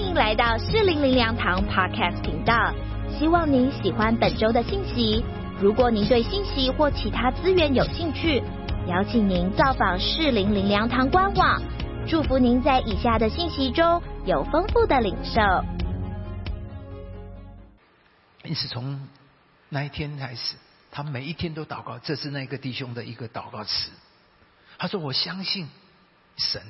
欢迎来到四零零粮堂 Podcast 频道，希望您喜欢本周的信息。如果您对信息或其他资源有兴趣，邀请您造访四零零粮堂官网。祝福您在以下的信息中有丰富的领受。因此，从那一天开始，他每一天都祷告。这是那个弟兄的一个祷告词。他说：“我相信神，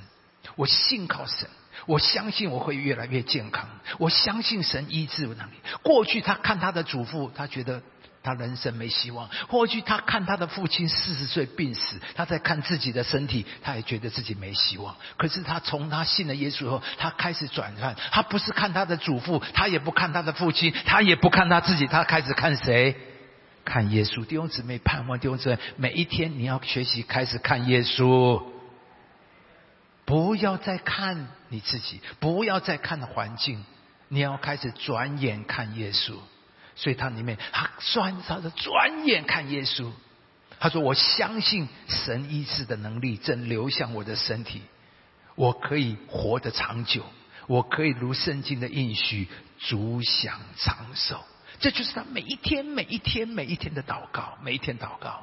我信靠神，我相信我会越来越健康，我相信神医治能力。”过去他看他的祖父，他觉得。他人生没希望。过去他看他的父亲四十岁病死，他在看自己的身体，他也觉得自己没希望。可是他从他信了耶稣以后，他开始转换。他不是看他的祖父，他也不看他的父亲，他也不看他自己，他开始看谁？看耶稣。弟兄姊妹，盼望弟兄姊妹，每一天你要学习开始看耶稣，不要再看你自己，不要再看环境，你要开始转眼看耶稣。所以他里面，他专他的转眼看耶稣，他说：“我相信神医治的能力正流向我的身体，我可以活得长久，我可以如圣经的应许，足享长寿。”这就是他每一天、每一天、每一天的祷告，每一天祷告。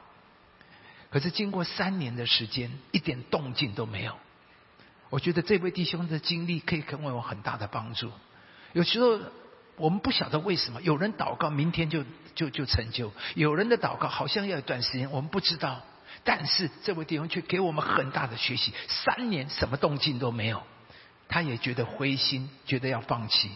可是经过三年的时间，一点动静都没有。我觉得这位弟兄的经历可以给我有很大的帮助。有时候。我们不晓得为什么有人祷告明天就就就成就，有人的祷告好像要一段时间，我们不知道。但是这位弟兄却给我们很大的学习，三年什么动静都没有，他也觉得灰心，觉得要放弃。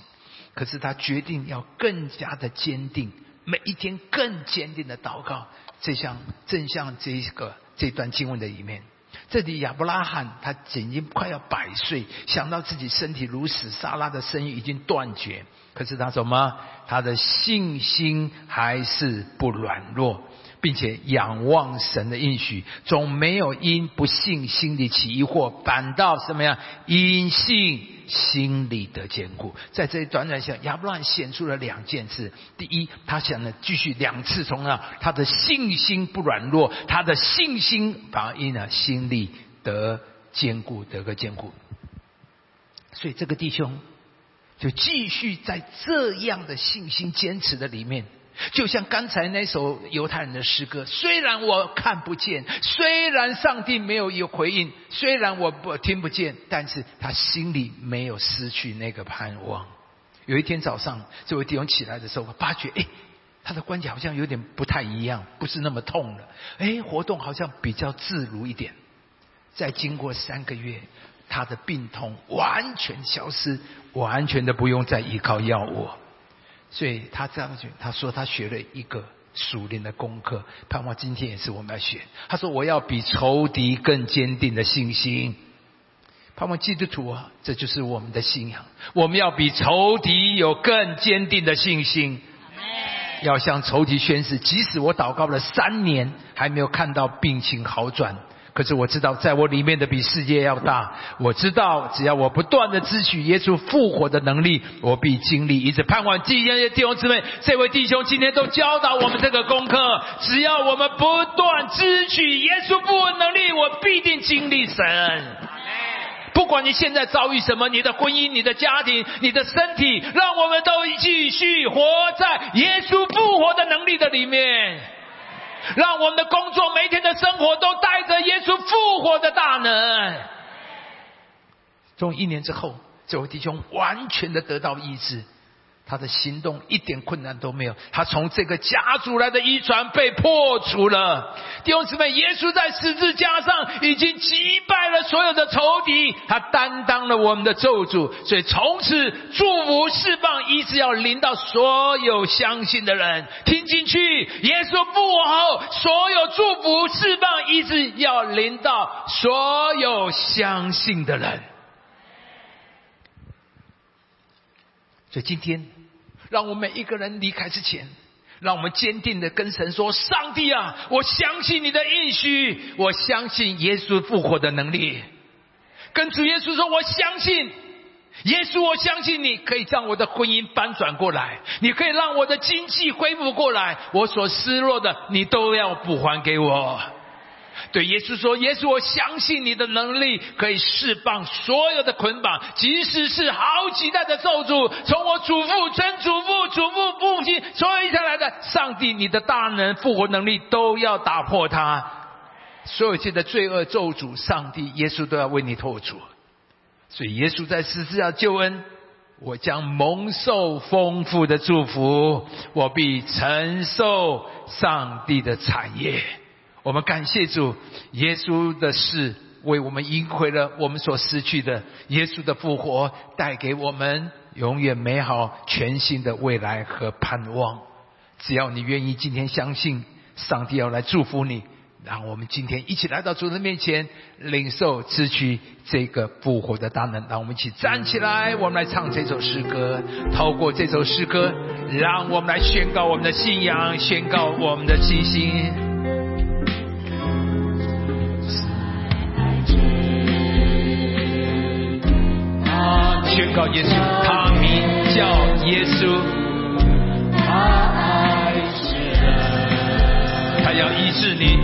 可是他决定要更加的坚定，每一天更坚定的祷告。这像正像这个这段经文的一面。这里亚伯拉罕他已经快要百岁，想到自己身体如此，撒拉的生意已经断绝，可是他什么？他的信心还是不软弱。并且仰望神的应许，总没有因不信心里起疑惑，反倒什么呀？因信心里的坚固。在这短短下，亚伯拉罕显出了两件事：第一，他想呢继续两次从那他的信心不软弱，他的信心反而因呢心理得坚固，得个坚固。所以这个弟兄就继续在这样的信心坚持的里面。就像刚才那首犹太人的诗歌，虽然我看不见，虽然上帝没有有回应，虽然我不听不见，但是他心里没有失去那个盼望。有一天早上，这位弟兄起来的时候，我发觉，哎，他的关节好像有点不太一样，不是那么痛了，哎，活动好像比较自如一点。再经过三个月，他的病痛完全消失，完全的不用再依靠药物。所以他这样子，他说他学了一个熟练的功课，盼望今天也是我们要学。他说我要比仇敌更坚定的信心，盼望基督徒啊，这就是我们的信仰。我们要比仇敌有更坚定的信心，要向仇敌宣誓，即使我祷告了三年，还没有看到病情好转。可是我知道，在我里面的比世界要大。我知道，只要我不断的支取耶稣复活的能力，我必经历一直盼望。今天的弟兄姊妹，这位弟兄今天都教导我们这个功课。只要我们不断支取耶稣复活能力，我必定经历神。不管你现在遭遇什么，你的婚姻、你的家庭、你的身体，让我们都继续活在耶稣复活的能力的里面。让我们的工作、每天的生活都带着耶稣复活的大能。从一年之后，这位弟兄完全的得到医治。他的行动一点困难都没有，他从这个家族来的遗传被破除了。弟兄姊妹，耶稣在十字架上已经击败了所有的仇敌，他担当了我们的咒诅，所以从此祝福释放一直要临到所有相信的人。听进去，耶稣复活后，所有祝福释放一直要临到所有相信的人。所以今天，让我们每一个人离开之前，让我们坚定的跟神说：“上帝啊，我相信你的应许，我相信耶稣复活的能力。”跟主耶稣说：“我相信耶稣，我相信你可以将我的婚姻翻转过来，你可以让我的经济恢复过来，我所失落的，你都要补还给我。”对耶稣说：“耶稣，我相信你的能力可以释放所有的捆绑，即使是好几代的咒诅，从我祖父、曾祖父、祖父、父亲所有下来的，上帝，你的大能、复活能力都要打破它。所有界的罪恶咒诅，上帝、耶稣都要为你破除。所以，耶稣在十字架救恩，我将蒙受丰富的祝福，我必承受上帝的产业。”我们感谢主，耶稣的事为我们赢回了我们所失去的。耶稣的复活带给我们永远美好、全新的未来和盼望。只要你愿意，今天相信上帝要来祝福你，让我们今天一起来到主的面前，领受、支取这个复活的大能。让我们一起站起来，我们来唱这首诗歌。透过这首诗歌，让我们来宣告我们的信仰，宣告我们的信心。宣告耶稣，他名叫耶稣，他爱世人，他要医治你。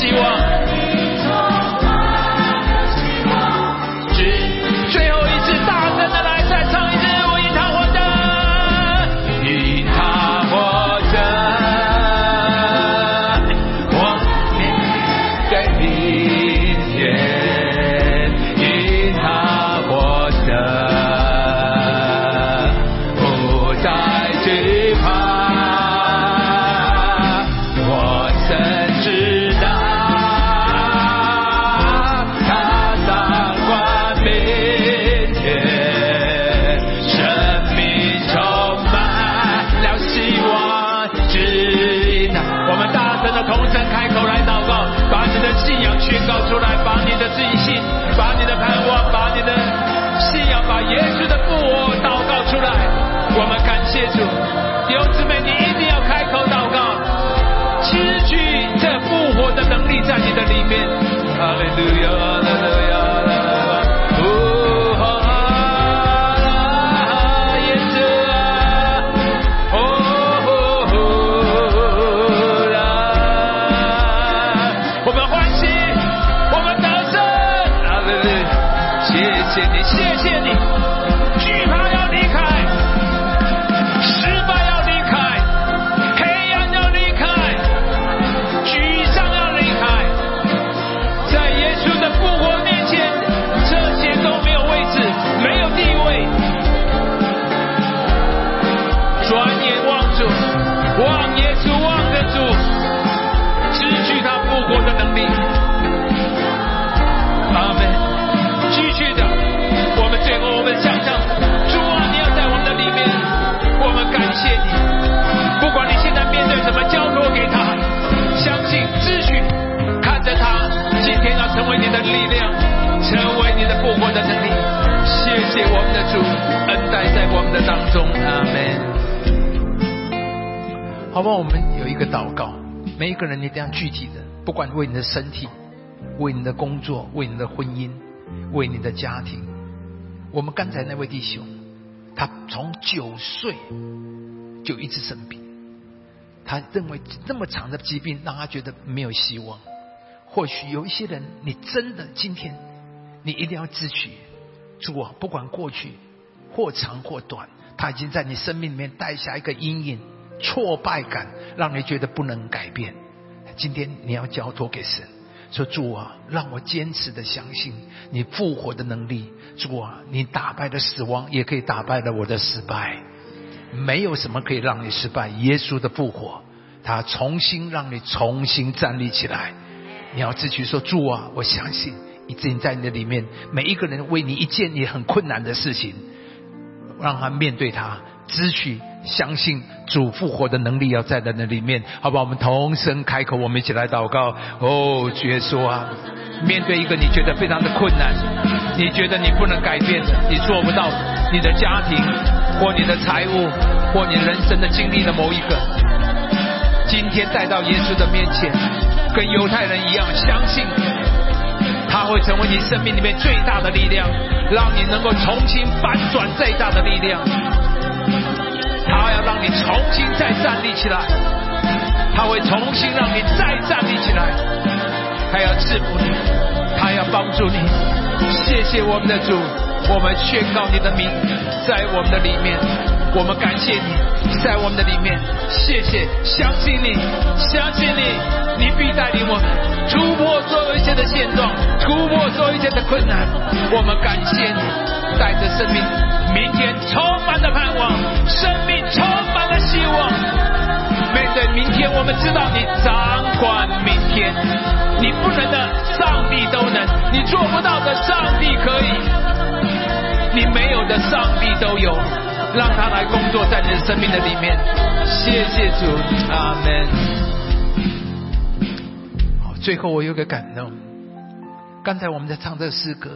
希望 Hallelujah. 望耶稣，望的主，失去他复活的能力。阿门。继续的，我们最后我们向上，主啊，你要在我们的里面，我们感谢你。不管你现在面对什么，交托给他，相信秩序，看着他，今天要成为你的力量，成为你的复活的能力。谢谢我们的主，恩待在我们的当中，阿门。好不好？我们有一个祷告，每一个人一定要具体的，不管为你的身体，为你的工作，为你的婚姻，为你的家庭。我们刚才那位弟兄，他从九岁就一直生病，他认为这么长的疾病让他觉得没有希望。或许有一些人，你真的今天，你一定要自取。主啊，不管过去或长或短，他已经在你生命里面带下一个阴影。挫败感让你觉得不能改变。今天你要交托给神，说主啊，让我坚持的相信你复活的能力。主啊，你打败了死亡，也可以打败了我的失败。没有什么可以让你失败。耶稣的复活，他重新让你重新站立起来。你要自己说主啊，我相信你自己在你的里面，每一个人为你一件你很困难的事情，让他面对他，支取。相信主复活的能力要在的那里面，好吧？我们同声开口，我们一起来祷告。哦，主耶稣啊，面对一个你觉得非常的困难，你觉得你不能改变的，你做不到，你的家庭或你的财务或你人生的经历的某一个，今天带到耶稣的面前，跟犹太人一样，相信他会成为你生命里面最大的力量，让你能够重新反转最大的力量。他要让你重新再站立起来，他会重新让你再站立起来，他要赐福你，他要帮助你。谢谢我们的主，我们宣告你的名。在我们的里面，我们感谢你。在我们的里面。谢谢，相信你，相信你，你必带领我们。突破所有一切的现状，突破所有一切的困难。我们感谢你，带着生命。明天充满的盼望，生我们知道你掌管明天，你不能的，上帝都能；你做不到的，上帝可以；你没有的，上帝都有。让他来工作在你的生命的里面。谢谢主，阿门。好，最后我有个感动。刚才我们在唱这诗歌。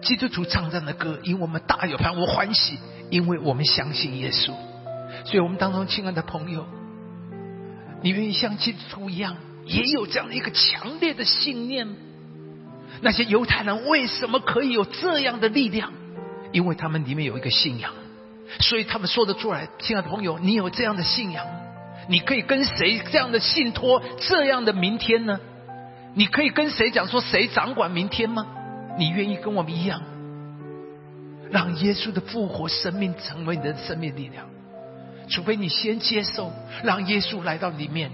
基督徒唱这样的歌，因我们大有盼，我欢喜，因为我们相信耶稣。所以，我们当中亲爱的朋友，你愿意像基督一样，也有这样的一个强烈的信念？那些犹太人为什么可以有这样的力量？因为他们里面有一个信仰，所以他们说得出来。亲爱的朋友，你有这样的信仰，你可以跟谁这样的信托这样的明天呢？你可以跟谁讲说谁掌管明天吗？你愿意跟我们一样，让耶稣的复活生命成为你的生命力量？除非你先接受，让耶稣来到里面。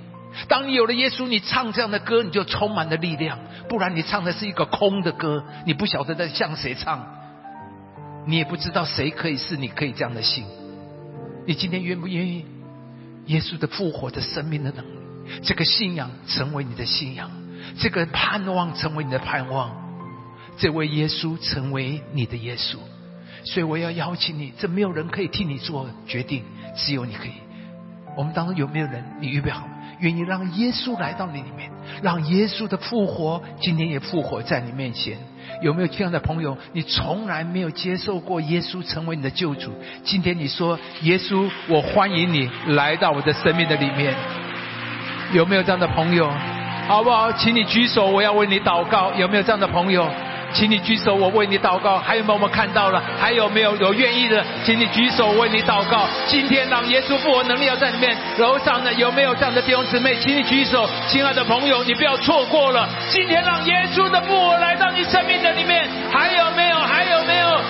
当你有了耶稣，你唱这样的歌，你就充满了力量；不然，你唱的是一个空的歌，你不晓得在向谁唱，你也不知道谁可以是你可以这样的信。你今天愿不愿意耶稣的复活的生命的能力？这个信仰成为你的信仰，这个盼望成为你的盼望。这位耶稣成为你的耶稣，所以我要邀请你。这没有人可以替你做决定，只有你可以。我们当中有没有人？你预备好，愿意让耶稣来到你里面，让耶稣的复活今天也复活在你面前？有没有这样的朋友？你从来没有接受过耶稣成为你的救主，今天你说耶稣，我欢迎你来到我的生命的里面。有没有这样的朋友？好不好？请你举手，我要为你祷告。有没有这样的朋友？请你举手，我为你祷告。还有没有我们看到了？还有没有有愿意的？请你举手，为你祷告。今天让耶稣复活能力要在里面。楼上的有没有这样的弟兄姊妹？请你举手，亲爱的朋友，你不要错过了。今天让耶稣的复活来到你生命的里面。还有没有？还有没有？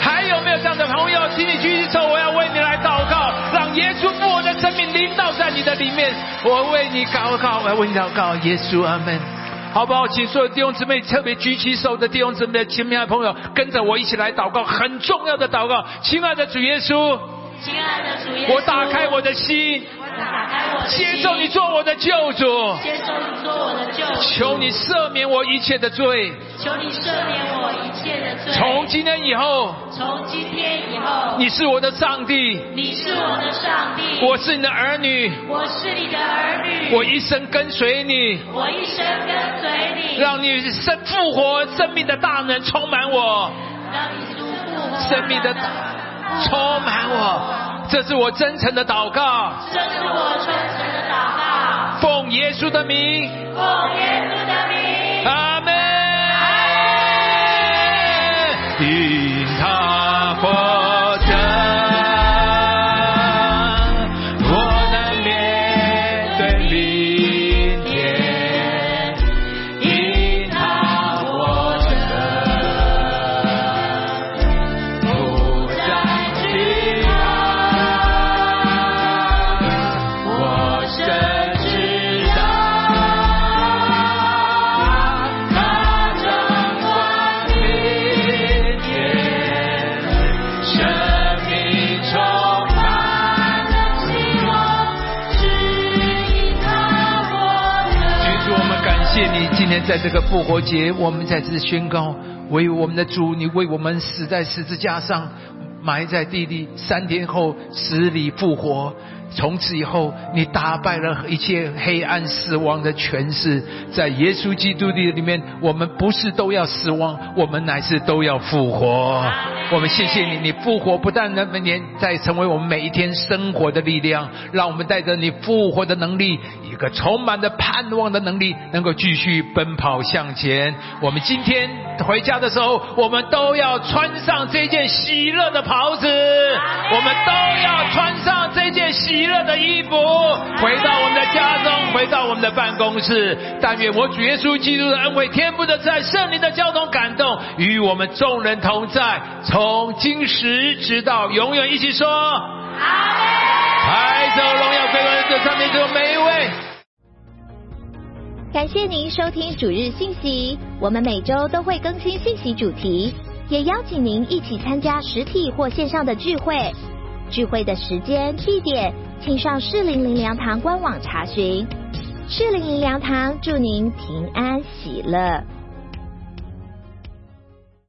还有没有这样的朋友？请你举起手，我要为你来祷告，让耶稣复活的生命临到在你的里面。我为你祷告，我要为你祷告，耶稣阿门。好不好？请所有弟兄姊妹，特别举起手的弟兄姊妹、亲爱的朋友，跟着我一起来祷告，很重要的祷告。亲爱的主耶稣，亲爱的主耶稣，我打开我的心。接受你做我的救主，接受你做我的救主。求你赦免我一切的罪，求你赦免我一切的罪。从今天以后，从今天以后，你是我的上帝，你是我的上帝，我是你的儿女，我是你的儿女，我一生跟随你，我一生跟随你，让你生复活生命的大能充满我，让你复活生命的充满我。这是我真诚的祷告，这是我真诚的祷告，奉耶稣的名，奉耶稣的名，阿门。因他在这个复活节，我们在这宣告，为我们的主，你为我们死在十字架上，埋在地里，三天后死里复活。从此以后，你打败了一切黑暗、死亡的权势，在耶稣基督的里面，我们不是都要死亡，我们乃是都要复活。我们谢谢你，你复活不但能年在成为我们每一天生活的力量，让我们带着你复活的能力，一个充满的盼望的能力，能够继续奔跑向前。我们今天回家的时候，我们都要穿上这件喜乐的袍子，我们都要穿上这件喜乐的衣服，回到我们的家中，回到我们的办公室。但愿我主耶稣基督的恩惠、天赋的在、圣灵的交通感动，与我们众人同在，从今时直到永远。一起说：抬走荣耀归荣这上面只有每一位。感谢您收听主日信息，我们每周都会更新信息主题，也邀请您一起参加实体或线上的聚会。聚会的时间、地点，请上适龄灵粮堂官网查询。适龄灵粮堂祝您平安喜乐。